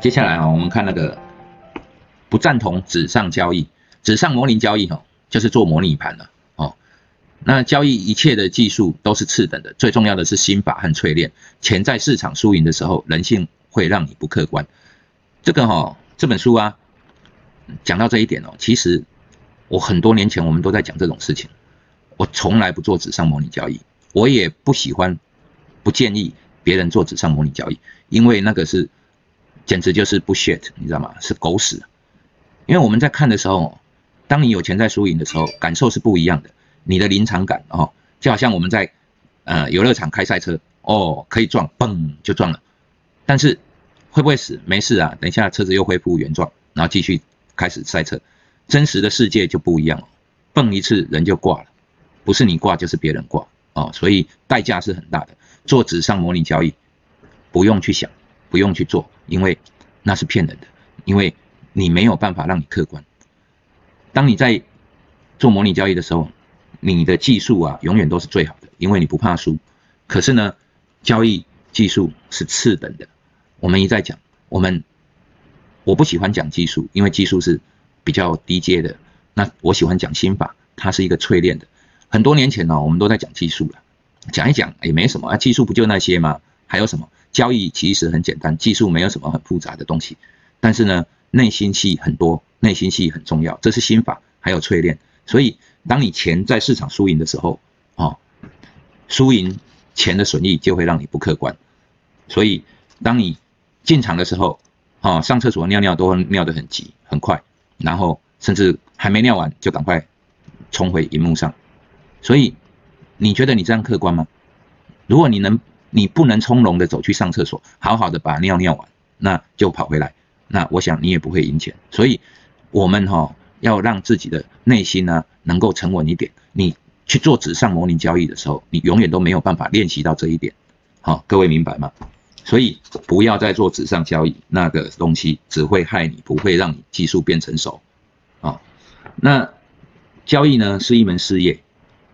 接下来啊，我们看那个不赞同纸上交易，纸上模拟交易哈，就是做模拟盘了哦。那交易一切的技术都是次等的，最重要的是心法和淬炼。潜在市场输赢的时候，人性会让你不客观。这个哈，这本书啊，讲到这一点哦，其实我很多年前我们都在讲这种事情。我从来不做纸上模拟交易，我也不喜欢，不建议别人做纸上模拟交易，因为那个是。简直就是不 shit，你知道吗？是狗屎。因为我们在看的时候，当你有钱在输赢的时候，感受是不一样的。你的临场感哦，就好像我们在呃游乐场开赛车哦，可以撞，嘣就撞了。但是会不会死？没事啊，等一下车子又恢复原状，然后继续开始赛车。真实的世界就不一样了，蹦一次人就挂了，不是你挂就是别人挂哦，所以代价是很大的。做纸上模拟交易，不用去想。不用去做，因为那是骗人的，因为你没有办法让你客观。当你在做模拟交易的时候，你的技术啊永远都是最好的，因为你不怕输。可是呢，交易技术是次等的。我们一再讲，我们我不喜欢讲技术，因为技术是比较低阶的。那我喜欢讲心法，它是一个淬炼的。很多年前呢，我们都在讲技术了，讲一讲也没什么啊，技术不就那些吗？还有什么？交易其实很简单，技术没有什么很复杂的东西，但是呢，内心戏很多，内心戏很重要，这是心法，还有淬炼。所以，当你钱在市场输赢的时候，哦，输赢钱的损益就会让你不客观。所以，当你进场的时候，哦，上厕所尿尿都会尿得很急很快，然后甚至还没尿完就赶快冲回荧幕上。所以，你觉得你这样客观吗？如果你能。你不能从容的走去上厕所，好好的把尿尿完，那就跑回来，那我想你也不会赢钱。所以，我们哈要让自己的内心呢能够沉稳一点。你去做纸上模拟交易的时候，你永远都没有办法练习到这一点。好，各位明白吗？所以不要再做纸上交易，那个东西只会害你，不会让你技术变成熟。啊，那交易呢是一门事业，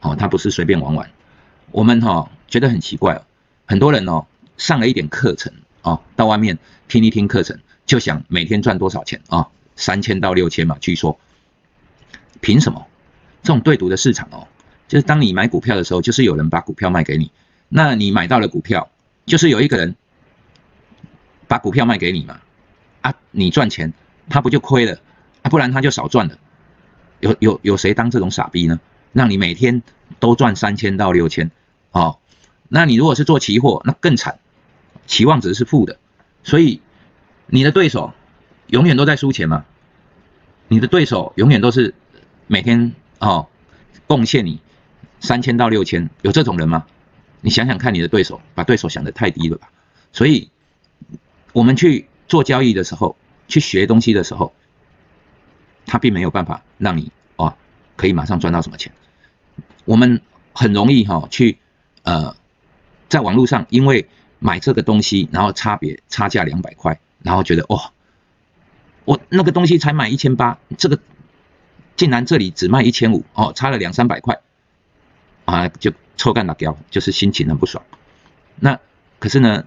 哦，它不是随便玩玩。我们哈觉得很奇怪。很多人哦，上了一点课程哦，到外面听一听课程，就想每天赚多少钱啊？三千到六千嘛，据说。凭什么？这种对赌的市场哦，就是当你买股票的时候，就是有人把股票卖给你，那你买到了股票，就是有一个人把股票卖给你嘛，啊，你赚钱，他不就亏了？啊，不然他就少赚了。有有有谁当这种傻逼呢？让你每天都赚三千到六千，哦。那你如果是做期货，那更惨，期望值是负的，所以你的对手永远都在输钱嘛？你的对手永远都是每天哦贡献你三千到六千，有这种人吗？你想想看，你的对手把对手想得太低了吧？所以我们去做交易的时候，去学东西的时候，他并没有办法让你哦可以马上赚到什么钱。我们很容易哈去呃。在网络上，因为买这个东西，然后差别差价两百块，然后觉得哇，我那个东西才买一千八，这个竟然这里只卖一千五哦，差了两三百块，啊，就臭干打掉，就是心情很不爽。那可是呢，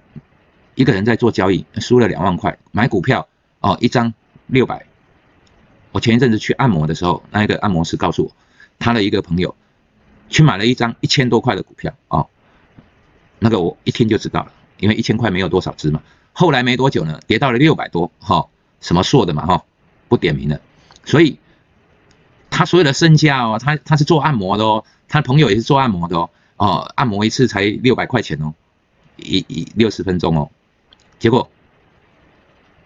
一个人在做交易，输了两万块，买股票哦，一张六百。我前一阵子去按摩的时候，那一个按摩师告诉我，他的一个朋友去买了一张一千多块的股票哦。那个我一听就知道了，因为一千块没有多少只嘛。后来没多久呢，跌到了六百多，哈，什么硕的嘛，哈，不点名了。所以他所有的身家哦，他他是做按摩的哦，他朋友也是做按摩的哦，哦，按摩一次才六百块钱哦，一一六十分钟哦，结果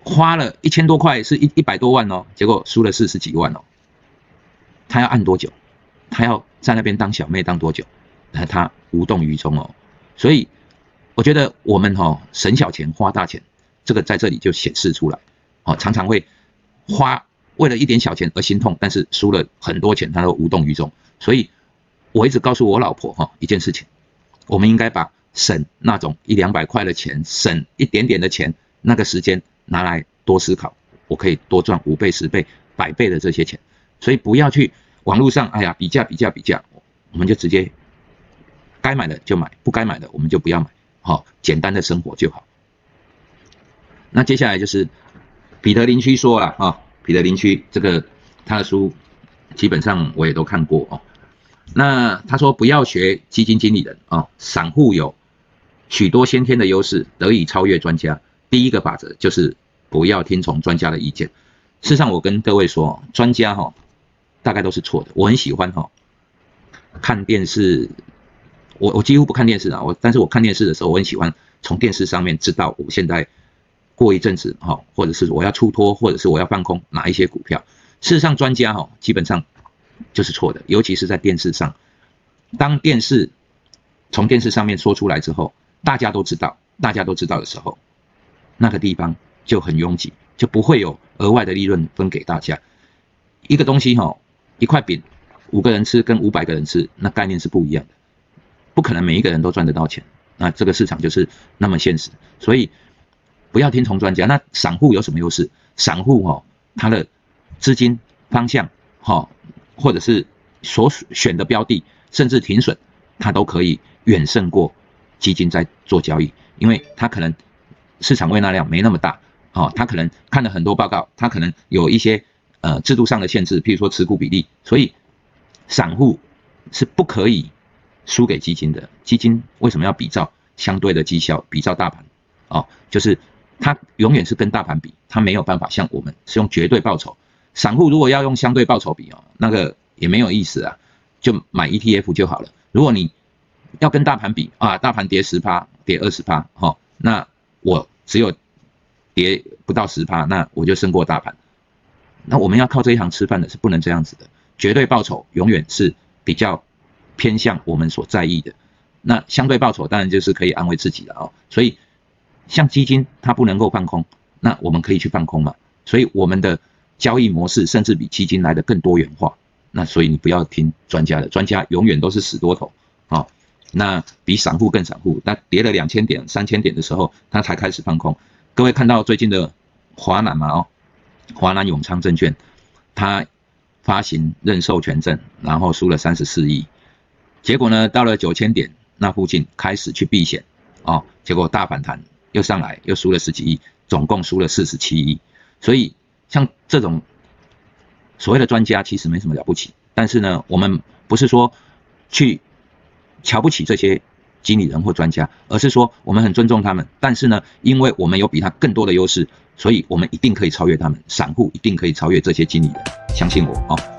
花了一千多块，是一一百多万哦，结果输了四十几万哦。他要按多久？他要在那边当小妹当多久？那他无动于衷哦。所以，我觉得我们哈省小钱花大钱，这个在这里就显示出来，哦，常常会花为了一点小钱而心痛，但是输了很多钱他都无动于衷。所以，我一直告诉我老婆哈一件事情，我们应该把省那种一两百块的钱，省一点点的钱，那个时间拿来多思考，我可以多赚五倍、十倍、百倍的这些钱。所以不要去网络上，哎呀比价比价比价，我们就直接。该买的就买，不该买的我们就不要买，好，简单的生活就好。那接下来就是彼得林区说了啊，彼得林区这个他的书基本上我也都看过哦。那他说不要学基金经理人啊，散户有许多先天的优势，得以超越专家。第一个法则就是不要听从专家的意见。事实上，我跟各位说，专家哈大概都是错的。我很喜欢哈看电视，我我几乎不看电视啊，我但是我看电视的时候，我很喜欢从电视上面知道我现在。过一阵子哈，或者是我要出脱，或者是我要放空哪一些股票？事实上，专家哈基本上就是错的，尤其是在电视上。当电视从电视上面说出来之后，大家都知道，大家都知道的时候，那个地方就很拥挤，就不会有额外的利润分给大家。一个东西哈，一块饼，五个人吃跟五百个人吃，那概念是不一样的，不可能每一个人都赚得到钱。那这个市场就是那么现实，所以。不要听从专家。那散户有什么优势？散户哦，他的资金方向哈，或者是所选的标的，甚至停损，他都可以远胜过基金在做交易，因为他可能市场未纳量没那么大哦，他可能看了很多报告，他可能有一些呃制度上的限制，譬如说持股比例，所以散户是不可以输给基金的。基金为什么要比照相对的绩效，比照大盘？哦，就是。它永远是跟大盘比，它没有办法像我们是用绝对报酬。散户如果要用相对报酬比哦，那个也没有意思啊，就买 ETF 就好了。如果你要跟大盘比啊，大盘跌十趴，跌二十趴，哈，那我只有跌不到十趴，那我就胜过大盘。那我们要靠这一行吃饭的是不能这样子的，绝对报酬永远是比较偏向我们所在意的。那相对报酬当然就是可以安慰自己了哦，所以。像基金，它不能够放空，那我们可以去放空嘛？所以我们的交易模式甚至比基金来的更多元化。那所以你不要听专家的，专家永远都是死多头啊。那比散户更散户，那跌了两千点、三千点的时候，他才开始放空。各位看到最近的华南嘛？哦，华南永昌证券，它发行认授权证，然后输了三十四亿，结果呢，到了九千点那附近开始去避险啊，结果大反弹。又上来，又输了十几亿，总共输了四十七亿。所以像这种所谓的专家，其实没什么了不起。但是呢，我们不是说去瞧不起这些经理人或专家，而是说我们很尊重他们。但是呢，因为我们有比他更多的优势，所以我们一定可以超越他们。散户一定可以超越这些经理人，相信我啊。